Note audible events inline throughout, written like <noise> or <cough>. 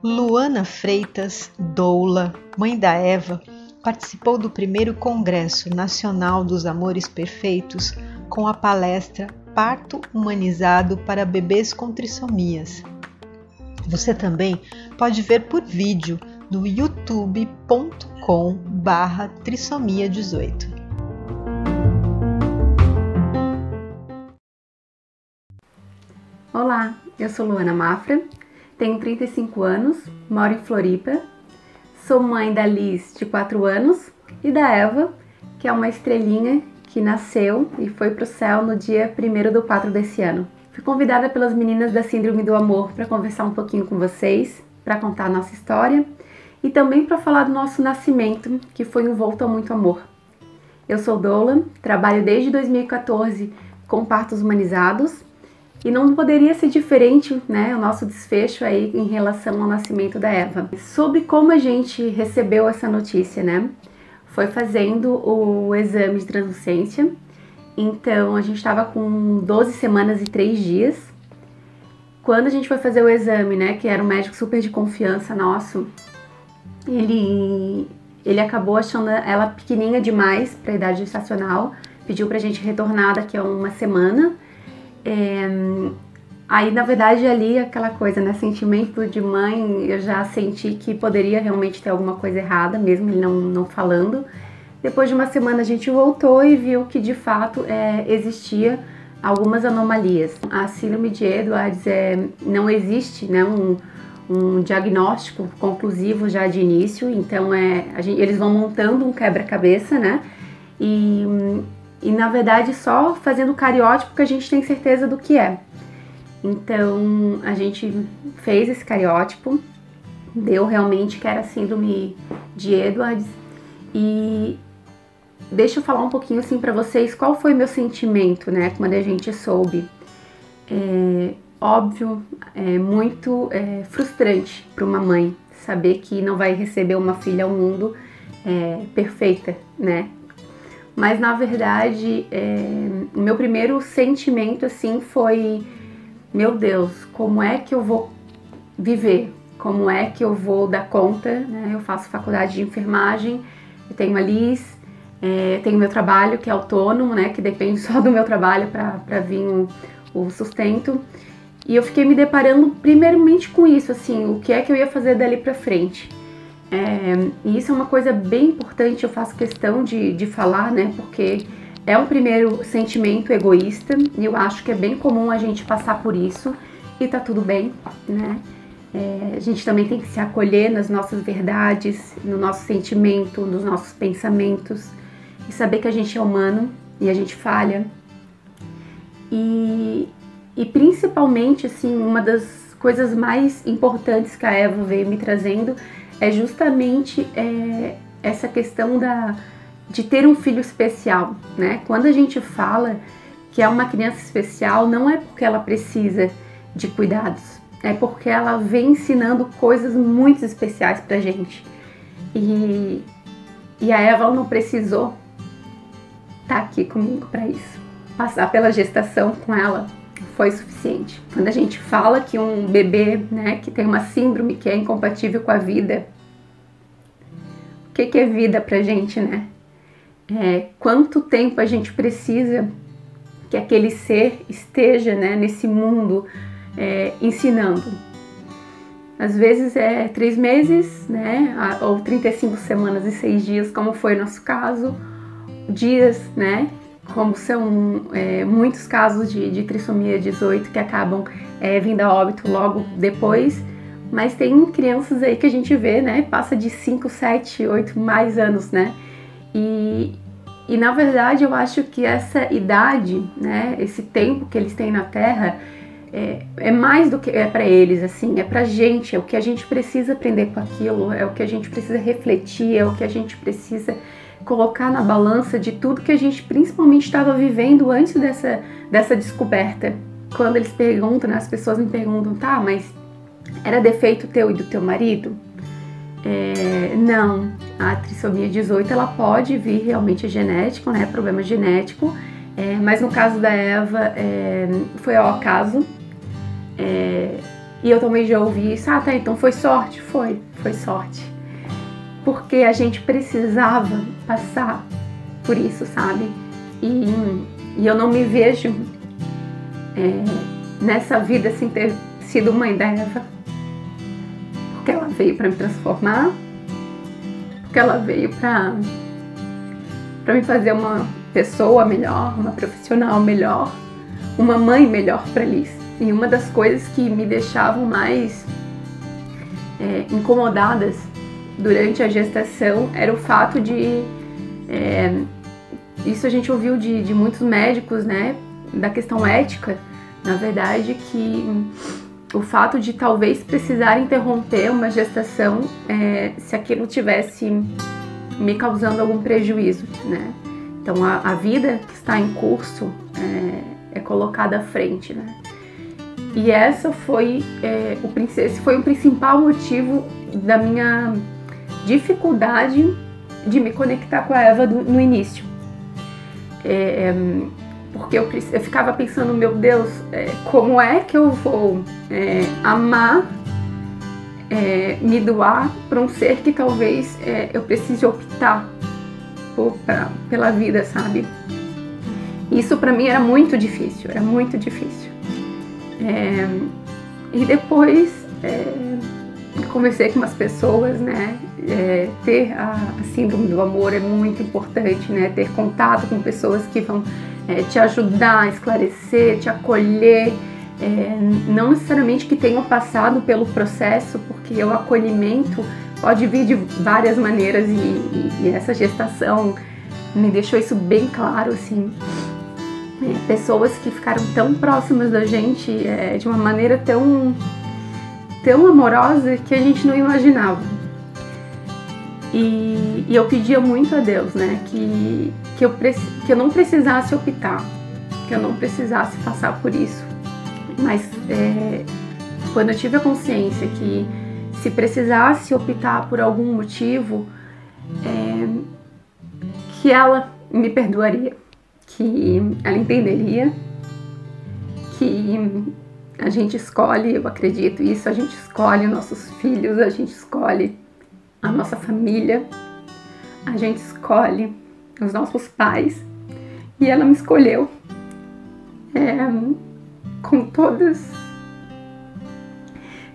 Luana Freitas, doula, mãe da Eva, participou do primeiro Congresso Nacional dos Amores Perfeitos com a palestra Parto Humanizado para Bebês com Trissomias. Você também pode ver por vídeo no youtube.com/trissomia18. eu sou Luana Mafra, tenho 35 anos, moro em Floripa, sou mãe da Liz, de 4 anos, e da Eva, que é uma estrelinha que nasceu e foi para o céu no dia 1 do 4 desse ano. Fui convidada pelas meninas da Síndrome do Amor para conversar um pouquinho com vocês, para contar a nossa história e também para falar do nosso nascimento, que foi envolto a muito amor. Eu sou Dola, trabalho desde 2014 com partos humanizados e não poderia ser diferente, né, o nosso desfecho aí em relação ao nascimento da Eva. Sobre como a gente recebeu essa notícia, né? Foi fazendo o exame de translucência. Então a gente estava com 12 semanas e 3 dias. Quando a gente foi fazer o exame, né, que era um médico super de confiança nosso, ele ele acabou achando ela pequenininha demais para a idade gestacional, pediu para a gente retornar daqui a uma semana é, aí, na verdade, ali aquela coisa, né? Sentimento de mãe, eu já senti que poderia realmente ter alguma coisa errada, mesmo ele não, não falando. Depois de uma semana a gente voltou e viu que de fato é, existia algumas anomalias. A síndrome de Edwards é, não existe né, um, um diagnóstico conclusivo já de início, então é, gente, eles vão montando um quebra-cabeça, né? E e na verdade só fazendo cariótipo que a gente tem certeza do que é. Então a gente fez esse cariótipo, deu realmente que era síndrome de Edwards e deixa eu falar um pouquinho assim para vocês qual foi meu sentimento, né, quando a gente soube. É, óbvio, é muito é, frustrante para uma mãe saber que não vai receber uma filha ao mundo é, perfeita, né? Mas na verdade é, o meu primeiro sentimento assim foi meu Deus como é que eu vou viver? Como é que eu vou dar conta né? eu faço faculdade de enfermagem eu tenho a Liz é, tenho meu trabalho que é autônomo né? Que depende <laughs> só do meu trabalho para vir o, o sustento. E eu fiquei me deparando primeiramente com isso assim o que é que eu ia fazer dali para frente é, e isso é uma coisa bem importante, eu faço questão de, de falar, né? Porque é um primeiro sentimento egoísta e eu acho que é bem comum a gente passar por isso e tá tudo bem, né? É, a gente também tem que se acolher nas nossas verdades, no nosso sentimento, nos nossos pensamentos e saber que a gente é humano e a gente falha. E, e principalmente, assim, uma das coisas mais importantes que a Eva veio me trazendo é justamente é, essa questão da, de ter um filho especial, né? Quando a gente fala que é uma criança especial, não é porque ela precisa de cuidados, é porque ela vem ensinando coisas muito especiais pra gente. E, e a Eva não precisou estar tá aqui comigo para isso. Passar pela gestação com ela foi suficiente. Quando a gente fala que um bebê, né, que tem uma síndrome que é incompatível com a vida, o que, que é vida pra gente, né? É, quanto tempo a gente precisa que aquele ser esteja né, nesse mundo é, ensinando. Às vezes é três meses, né, ou 35 semanas e seis dias, como foi o nosso caso, dias, né, como são é, muitos casos de, de, trissomia 18 que acabam é, vindo a óbito logo depois, mas tem crianças aí que a gente vê, né, passa de 5, 7, 8 mais anos, né, e, e na verdade eu acho que essa idade, né, esse tempo que eles têm na Terra, é, é mais do que é para eles, assim, é pra gente, é o que a gente precisa aprender com aquilo, é o que a gente precisa refletir, é o que a gente precisa colocar na balança de tudo que a gente principalmente estava vivendo antes dessa, dessa descoberta. Quando eles perguntam, né, as pessoas me perguntam, tá, mas era defeito teu e do teu marido? É, não, a trissomia 18 ela pode vir realmente genético, né, problema genético, É, mas no caso da Eva, é, foi ao acaso. É, e eu também já ouvi isso. Ah, tá, então foi sorte? Foi, foi sorte. Porque a gente precisava passar por isso, sabe? E, e eu não me vejo é, nessa vida sem ter sido mãe da Eva. Porque ela veio para me transformar, porque ela veio para para me fazer uma pessoa melhor, uma profissional melhor, uma mãe melhor para Liz. E uma das coisas que me deixavam mais é, incomodadas durante a gestação era o fato de. É, isso a gente ouviu de, de muitos médicos, né? Da questão ética, na verdade, que o fato de talvez precisar interromper uma gestação é, se aquilo tivesse me causando algum prejuízo, né? Então a, a vida que está em curso é, é, colocada à frente, né? E essa foi é, o esse foi o principal motivo da minha dificuldade de me conectar com a Eva do, no início. É, porque eu, eu, ficava pensando, meu Deus, é, como é que eu vou é, amar é, me doar para um ser que talvez é, eu precise optar por, pra, pela vida, sabe? Isso para mim era muito difícil, era muito difícil. É, e depois é, conversei com umas pessoas, né? É, ter a, a, síndrome do amor é muito importante, né? Ter contato com pessoas que vão é, te ajudar esclarecer, te acolher é, não necessariamente que tenham passado pelo processo, porque o acolhimento pode vir de várias maneiras e, e, e essa gestação me deixou isso bem claro, assim. É, pessoas que ficaram tão próximas da gente é, de uma maneira tão, tão amorosa que a gente não imaginava. E, e eu pedia muito a Deus, né, que, que, eu, que eu não precisasse optar, que eu não precisasse passar por isso mas é, quando eu tive a consciência que se precisasse optar por algum motivo, é, que ela me perdoaria, que ela entenderia, que a gente escolhe, eu acredito isso, a gente escolhe nossos filhos, a gente escolhe a nossa família, a gente escolhe os nossos pais e ela me escolheu. É, com todas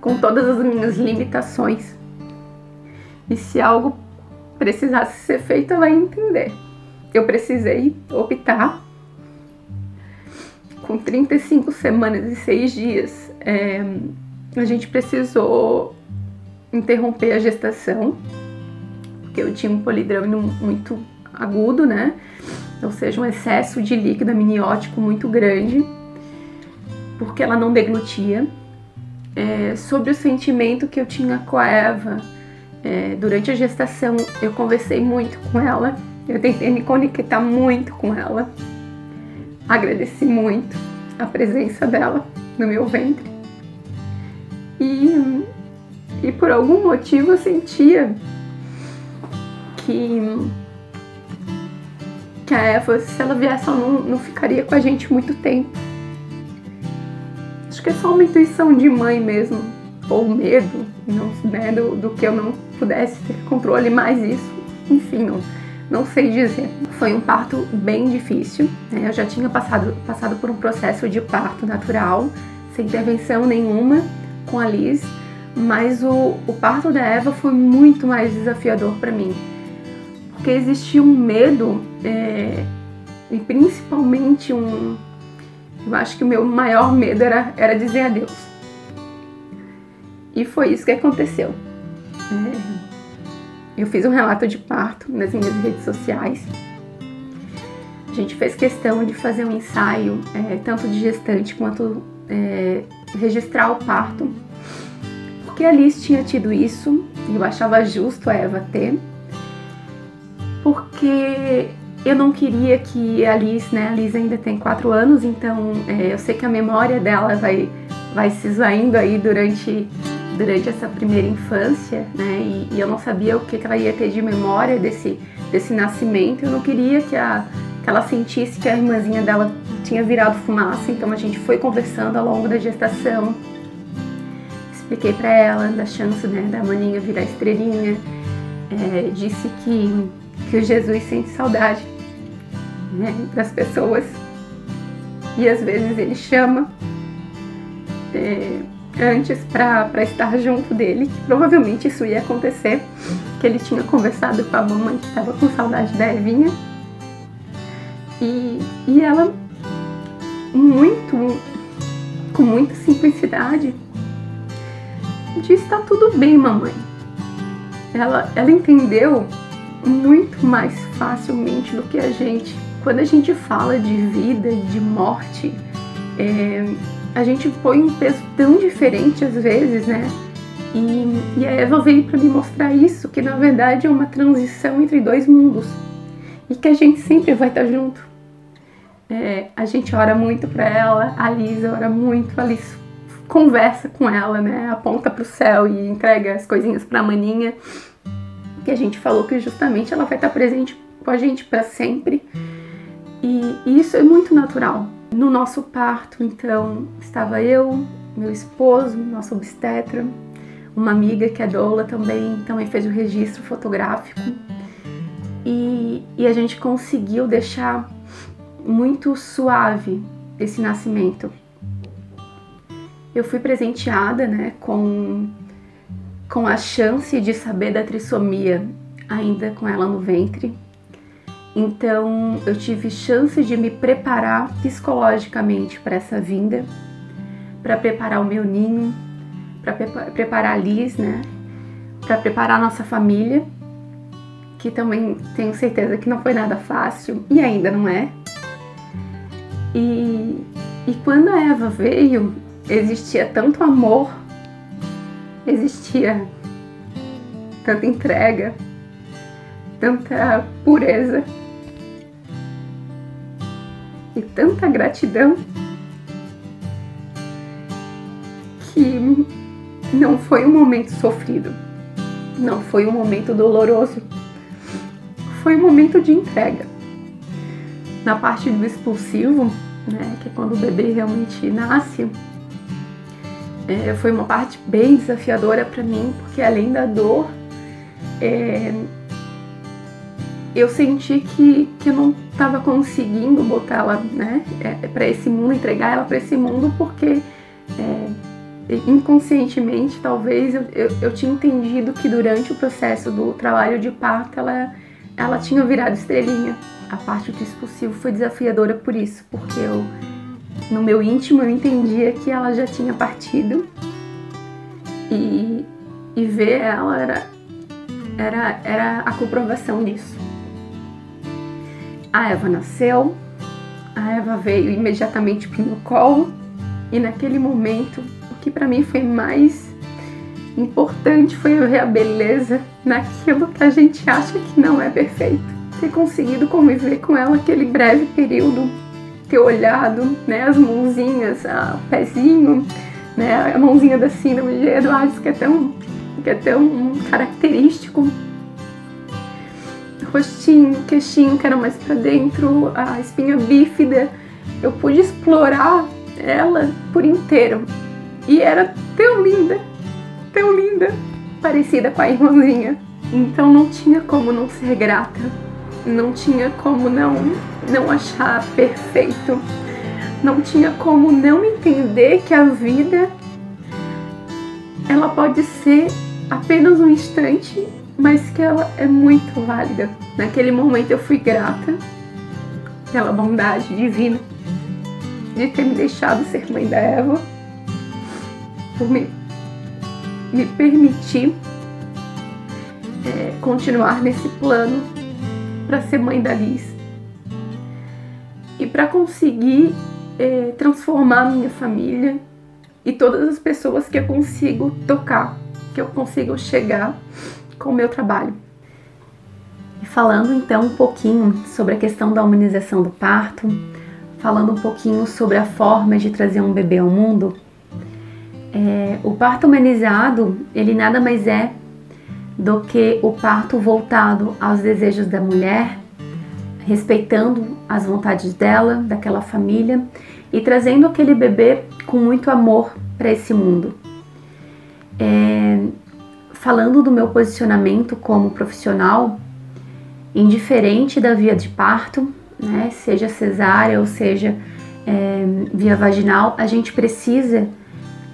com todas as minhas limitações. E se algo precisasse ser feito, ela ia entender. Eu precisei optar com 35 semanas e 6 dias. É, a gente precisou interromper a gestação, porque eu tinha um polidrômino muito agudo, né? Ou seja, um excesso de líquido amniótico muito grande porque ela não deglutia, é, sobre o sentimento que eu tinha com a Eva. É, durante a gestação, eu conversei muito com ela, eu tentei me conectar muito com ela, agradeci muito a presença dela no meu ventre. E, e por algum motivo eu sentia que, que a Eva, se ela viesse, ela não, não ficaria com a gente muito tempo acho que é só uma intuição de mãe mesmo, ou medo, não, né, do, do que eu não pudesse ter controle mais isso. Enfim, não, não sei dizer. Foi um parto bem difícil. Né? Eu já tinha passado, passado por um processo de parto natural, sem intervenção nenhuma com a Liz, mas o, o parto da Eva foi muito mais desafiador para mim, porque existia um medo é, e principalmente um, eu acho que o meu maior medo era, era dizer adeus. E foi isso que aconteceu. É, eu fiz um relato de parto nas minhas redes sociais. A gente fez questão de fazer um ensaio, é, tanto de gestante quanto é, registrar o parto, porque a Liz tinha tido isso e eu achava justo a Eva ter, porque eu não queria que a Alice, né? A Alice ainda tem quatro anos, então é, eu sei que a memória dela vai, vai se esvaindo aí durante, durante essa primeira infância, né? E, e eu não sabia o que, que ela ia ter de memória desse, desse nascimento. Eu não queria que a, que ela sentisse que a irmãzinha dela tinha virado fumaça, então a gente foi conversando ao longo da gestação. Expliquei para ela da chance né, da maninha virar estrelinha. É, disse que, que o Jesus sente saudade né, das pessoas e às vezes ele chama é, antes para estar junto dele, que provavelmente isso ia acontecer, que ele tinha conversado com a mamãe que estava com saudade da Evinha. E, e ela, muito, com muita simplicidade, disse: Tá tudo bem, mamãe. Ela, ela entendeu muito mais facilmente do que a gente. Quando a gente fala de vida, de morte, é, a gente põe um peso tão diferente às vezes, né? E, e a Eva veio para me mostrar isso, que na verdade é uma transição entre dois mundos e que a gente sempre vai estar junto. É, a gente ora muito para ela, a Lisa ora muito, a Liz conversa com ela, né? Aponta para o céu e entrega as coisinhas para a maninha. Que a gente falou que justamente ela vai estar presente com a gente para sempre. E, e isso é muito natural. No nosso parto, então, estava eu, meu esposo, nosso obstetra, uma amiga que é doula também, também fez o registro fotográfico. E, e a gente conseguiu deixar muito suave esse nascimento. Eu fui presenteada né, com, com a chance de saber da trissomia ainda com ela no ventre. Então eu tive chance de me preparar psicologicamente para essa vinda, para preparar o meu ninho, para preparar a Liz, né? Para preparar a nossa família, que também tenho certeza que não foi nada fácil e ainda não é. E, e quando a Eva veio, existia tanto amor, existia tanta entrega, tanta pureza e tanta gratidão que não foi um momento sofrido, não foi um momento doloroso, foi um momento de entrega. Na parte do expulsivo, né, que é quando o bebê realmente nasce, é, foi uma parte bem desafiadora para mim, porque além da dor, é, eu senti que, que eu não estava conseguindo botar ela né, é, para esse mundo, entregar ela para esse mundo, porque é, inconscientemente talvez eu, eu, eu, tinha entendido que durante o processo do trabalho de parto ela, ela tinha virado estrelinha. A parte do expulsivo foi desafiadora por isso, porque eu, no meu íntimo eu entendia que ela já tinha partido e, e ver ela era, era, era a comprovação disso. A Eva nasceu, a Eva veio imediatamente para o meu colo e naquele momento o que para mim foi mais importante foi ver a beleza naquilo que a gente acha que não é perfeito. Ter conseguido conviver com ela aquele breve período, ter olhado, né, as mãozinhas, o pezinho, né, a mãozinha da síndrome de Eduardo que é tão, que é tão característico rostinho, queixinho que era mais para dentro, a espinha bífida. Eu pude explorar ela por inteiro. E era tão linda, tão linda, parecida com a irmãzinha. Então não tinha como não ser grata. Não tinha como não não achar perfeito. Não tinha como não entender que a vida ela pode ser apenas um instante mas que ela é muito válida. Naquele momento eu fui grata pela bondade divina de ter me deixado ser mãe da Eva, por me, me permitir é, continuar nesse plano para ser mãe da Liz e para conseguir é, transformar minha família e todas as pessoas que eu consigo tocar, que eu consigo chegar com o meu trabalho. E falando então um pouquinho sobre a questão da humanização do parto, falando um pouquinho sobre a forma de trazer um bebê ao mundo, é, o parto humanizado ele nada mais é do que o parto voltado aos desejos da mulher, respeitando as vontades dela, daquela família e trazendo aquele bebê com muito amor para esse mundo. É, falando do meu posicionamento como profissional, indiferente da via de parto, né, seja cesárea ou seja é, via vaginal, a gente precisa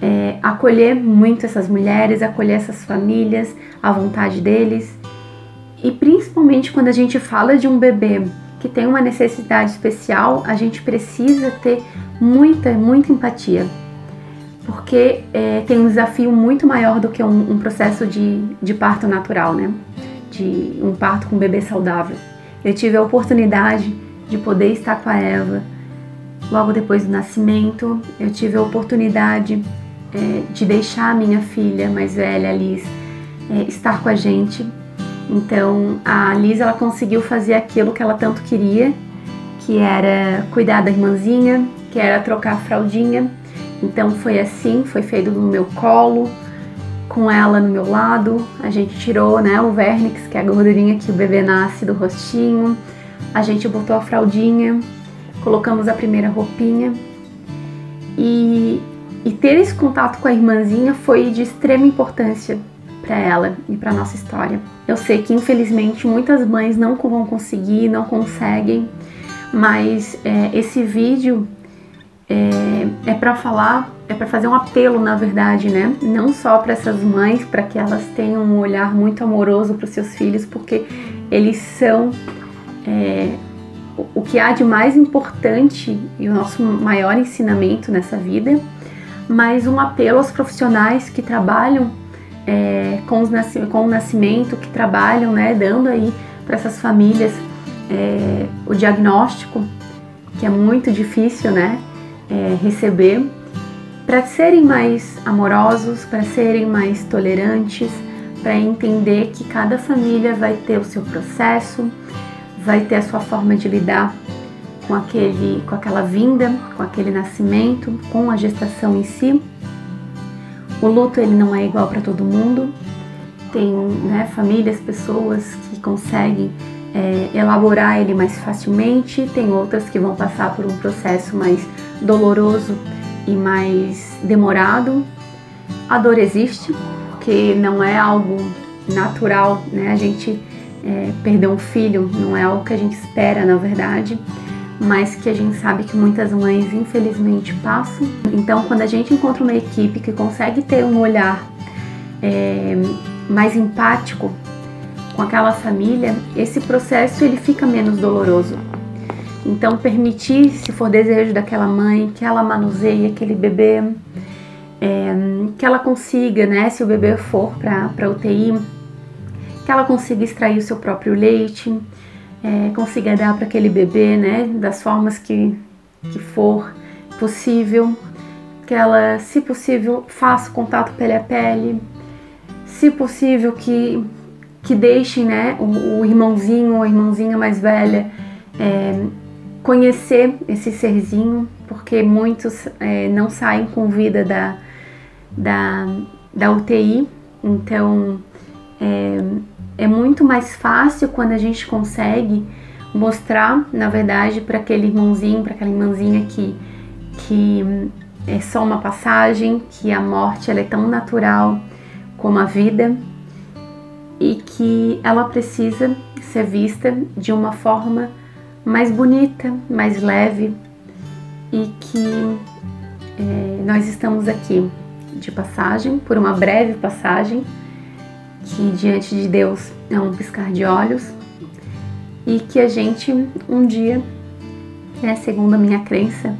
é, acolher muito essas mulheres, acolher essas famílias, a vontade deles. E principalmente quando a gente fala de um bebê que tem uma necessidade especial, a gente precisa ter muita, muita empatia. Porque é, tem um desafio muito maior do que um, um processo de, de parto natural, né? De um parto com um bebê saudável. Eu tive a oportunidade de poder estar com a Eva logo depois do nascimento. Eu tive a oportunidade é, de deixar a minha filha mais velha, Liz, é, estar com a gente. Então a Liz ela conseguiu fazer aquilo que ela tanto queria, que era cuidar da irmãzinha, que era trocar a fraldinha. Então foi assim, foi feito no meu colo, com ela no meu lado. A gente tirou né, o vernix, que é a gordurinha que o bebê nasce do rostinho. A gente botou a fraldinha, colocamos a primeira roupinha. E e ter esse contato com a irmãzinha foi de extrema importância para ela e para nossa história. Eu sei que infelizmente muitas mães não vão conseguir, não conseguem, mas é, esse vídeo é, é para falar, é para fazer um apelo, na verdade, né? Não só para essas mães, para que elas tenham um olhar muito amoroso para os seus filhos, porque eles são é, o que há de mais importante e o nosso maior ensinamento nessa vida mas um apelo aos profissionais que trabalham é, com, os, com, o nascimento, que trabalham, né, dando aí para essas famílias é, o diagnóstico, que é muito difícil, né, é, receber, para serem mais amorosos, para serem mais tolerantes, para entender que cada família vai ter o seu processo, vai ter a sua forma de lidar com, aquele, com aquela vinda, com aquele nascimento, com a gestação em si. O luto ele não é igual para todo mundo. Tem né, famílias, pessoas que conseguem é, elaborar ele mais facilmente, tem outras que vão passar por um processo mais doloroso e mais demorado. A dor existe, porque não é algo natural, né? A gente é, perder um filho não é algo que a gente espera, na verdade mas que a gente sabe que muitas mães infelizmente passam. Então, quando a gente encontra uma equipe que consegue ter um olhar é, mais empático com aquela família, esse processo ele fica menos doloroso. Então, permitir, se for desejo daquela mãe, que ela manuseie aquele bebê, é, que ela consiga, né, se o bebê for para UTI, que ela consiga extrair o seu próprio leite, é, consiga dar para aquele bebê, né, das formas que, que for possível, que ela, se possível, faça contato pele a pele, se possível que, que deixem, né, o, o irmãozinho ou a irmãzinha mais velha é, conhecer esse serzinho, porque muitos é, não saem com vida da, da, da UTI, então é, é muito mais fácil quando a gente consegue mostrar, na verdade, para aquele irmãozinho, para aquela irmãzinha que, que é só uma passagem, que a morte ela é tão natural como a vida e que ela precisa ser vista de uma forma mais bonita, mais leve e que é, nós estamos aqui de passagem, por uma breve passagem que diante de Deus é um piscar de olhos e que a gente um dia, né, segundo a minha crença,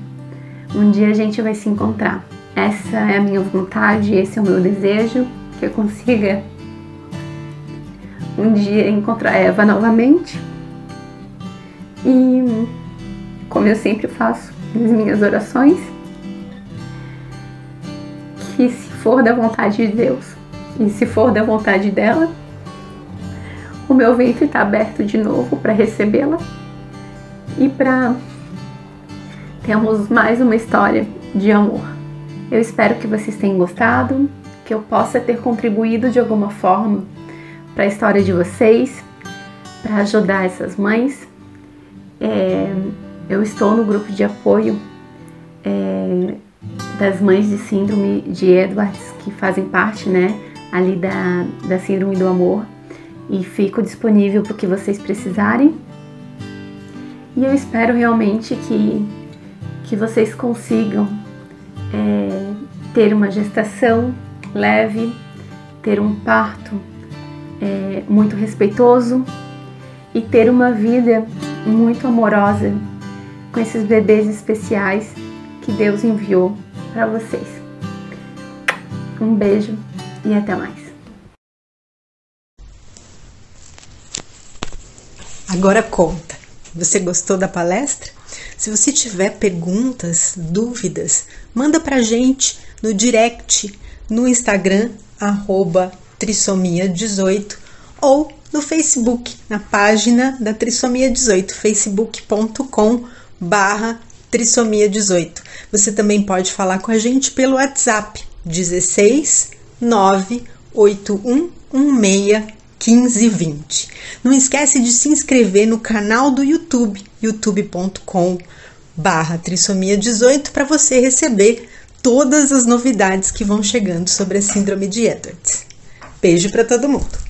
um dia a gente vai se encontrar. Essa é a minha vontade, esse é o meu desejo, que eu consiga um dia encontrar Eva novamente. E como eu sempre faço nas minhas orações, que se for da vontade de Deus, e se for da vontade dela, o meu ventre está aberto de novo para recebê-la e para termos mais uma história de amor. Eu espero que vocês tenham gostado, que eu possa ter contribuído de alguma forma para a história de vocês, para ajudar essas mães É, eu estou no grupo de apoio é, das mães de síndrome de Edwards, que fazem parte, né, ali da, da síndrome do amor, e fico disponível para o que vocês precisarem. E eu espero realmente que, que vocês consigam é, ter uma gestação leve, ter um parto é, muito respeitoso e ter uma vida muito amorosa com esses bebês especiais que Deus enviou para vocês. Um beijo e até mais. Agora conta. Você gostou da palestra? Se você tiver perguntas, dúvidas, manda pra gente no direct no Instagram arroba trissomia18 ou no Facebook, na página da Trissomia 18, facebook.com barra trissomia 18. Você também pode falar com a gente pelo WhatsApp 16 98116 1520. Não esquece de se inscrever no canal do YouTube, youtube.com barra trissomia 18 para você receber todas as novidades que vão chegando sobre a síndrome de Edwards. Beijo para todo mundo!